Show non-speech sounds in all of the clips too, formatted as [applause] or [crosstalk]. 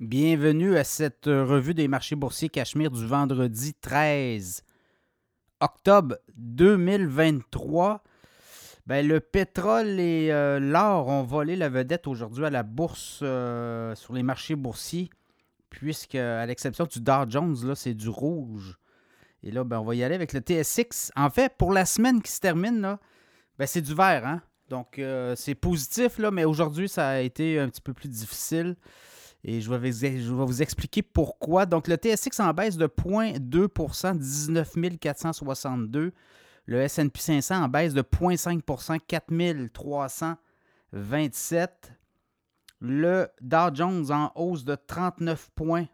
Bienvenue à cette revue des marchés boursiers Cachemire du vendredi 13 octobre 2023. Ben, le pétrole et euh, l'or ont volé la vedette aujourd'hui à la bourse euh, sur les marchés boursiers, puisque à l'exception du Dow Jones, là, c'est du rouge. Et là, ben, on va y aller avec le TSX. En fait, pour la semaine qui se termine, là, ben, c'est du vert. Hein? Donc, euh, c'est positif, là, mais aujourd'hui, ça a été un petit peu plus difficile. Et je vais, vous, expliquer pourquoi. Donc, le TSX en baisse de 0,2% 19 462. Le S&P 500 en baisse de 0,5% 4 327. Le Dow Jones en hausse de 39 points,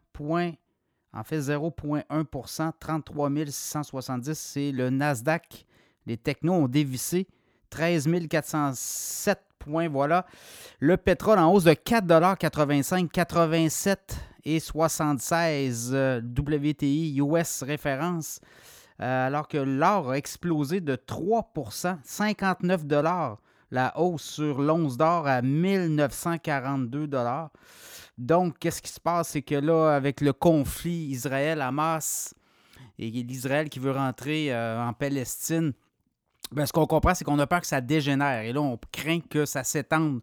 en fait 0,1% 33 670. C'est le Nasdaq. Les technos ont dévissé 13 407 points. Voilà. Le pétrole en hausse de 4,85 87 et 76 WTI US référence. Euh, alors que l'or a explosé de 3% 59 la hausse sur l'once d'or à 1942 Donc, qu'est-ce qui se passe? C'est que là, avec le conflit Israël-Hamas et l'Israël qui veut rentrer euh, en Palestine, ben, ce qu'on comprend, c'est qu'on a peur que ça dégénère. Et là, on craint que ça s'étende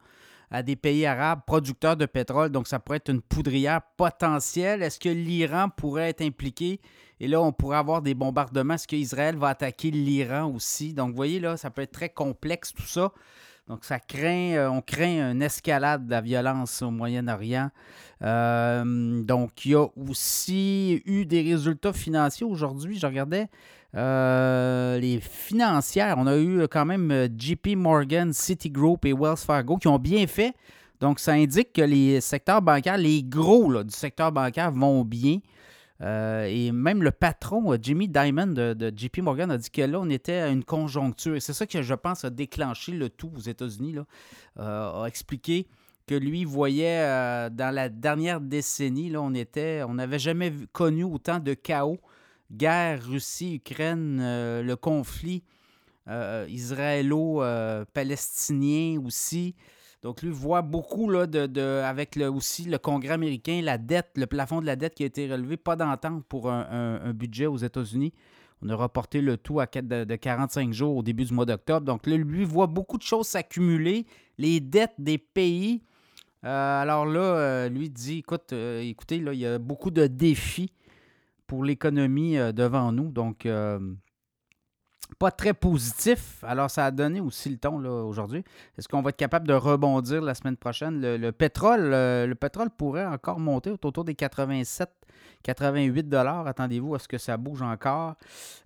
à des pays arabes producteurs de pétrole. Donc, ça pourrait être une poudrière potentielle. Est-ce que l'Iran pourrait être impliqué? Et là, on pourrait avoir des bombardements. Est-ce qu'Israël va attaquer l'Iran aussi? Donc, vous voyez, là, ça peut être très complexe tout ça. Donc, ça craint, euh, on craint une escalade de la violence au Moyen-Orient. Euh, donc, il y a aussi eu des résultats financiers aujourd'hui. Je regardais euh, les financières. On a eu quand même JP Morgan, Citigroup et Wells Fargo qui ont bien fait. Donc, ça indique que les secteurs bancaires, les gros du secteur bancaire vont bien. Euh, et même le patron, euh, Jimmy Dimon de, JP Morgan, a dit que là, on était à une conjoncture. Et c'est ça que je pense a déclenché le tout aux États-Unis, euh, a expliqué que lui voyait dans la dernière décennie, là, on était, on n'avait jamais connu autant de chaos. Guerre, Russie, Ukraine, le conflit israélo-palestinien aussi. Donc, lui voit beaucoup là, de, avec le, aussi le Congrès américain, la dette, le plafond de la dette qui a été relevé, pas d'entente pour un, budget aux États-Unis. On a reporté le tout à de, de 45 jours au début du mois d'octobre. Donc, là, lui voit beaucoup de choses s'accumuler, les dettes des pays. Euh, alors là, euh, lui dit, écoute, euh, écoutez, là, il y a beaucoup de défis pour l'économie devant nous. Donc, pas très positif. Alors, ça a donné aussi le ton aujourd'hui. Est-ce qu'on va être capable de rebondir la semaine prochaine? Le, pétrole, euh, le, pétrole pourrait encore monter autour des 87, 88 dollars. Attendez-vous à ce que ça bouge encore.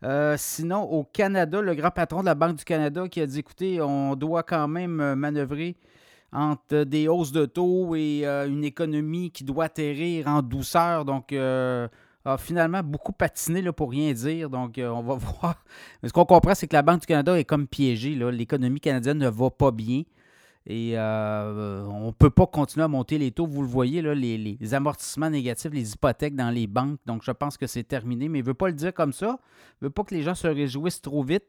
Euh, sinon, au Canada, le grand patron de la Banque du Canada qui a dit écoutez, on doit quand même manœuvrer entre des hausses de taux et euh, une économie qui doit atterrir en douceur. Donc, a finalement beaucoup patiné là, pour rien dire. Donc, euh, on va [laughs] voir. Mais ce qu'on comprend, c'est que la Banque du Canada est comme piégée. L'économie canadienne ne va pas bien. Et euh, on ne peut pas continuer à monter les taux. Vous le voyez, les, amortissements négatifs, les hypothèques dans les banques. Donc, je pense que c'est terminé. Mais il ne veut pas le dire comme ça. Il ne veut pas que les gens se réjouissent trop vite.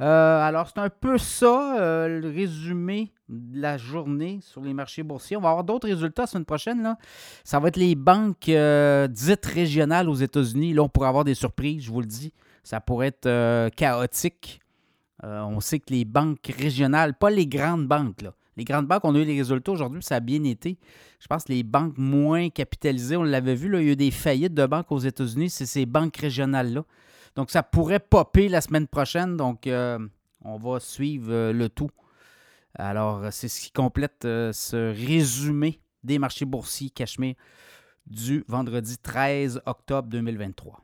Euh, alors, c'est un peu ça, euh, le résumé de la journée sur les marchés boursiers. On va avoir d'autres résultats la semaine prochaine. Ça va être les banques dites régionales aux États-Unis. Là, on pourrait avoir des surprises, je vous le dis. Ça pourrait être chaotique. on sait que les banques régionales, pas les grandes banques, là, les grandes banques, on a eu les résultats aujourd'hui, ça a bien été. Je pense que les banques moins capitalisées, on l'avait vu, il y a eu des faillites de banques aux États-Unis, c'est ces banques régionales-là. Donc, ça pourrait popper la semaine prochaine. Donc, euh, on va suivre euh, le tout. Alors, c'est ce qui complète euh, ce résumé des marchés boursiers Cachemire du vendredi 13 octobre 2023.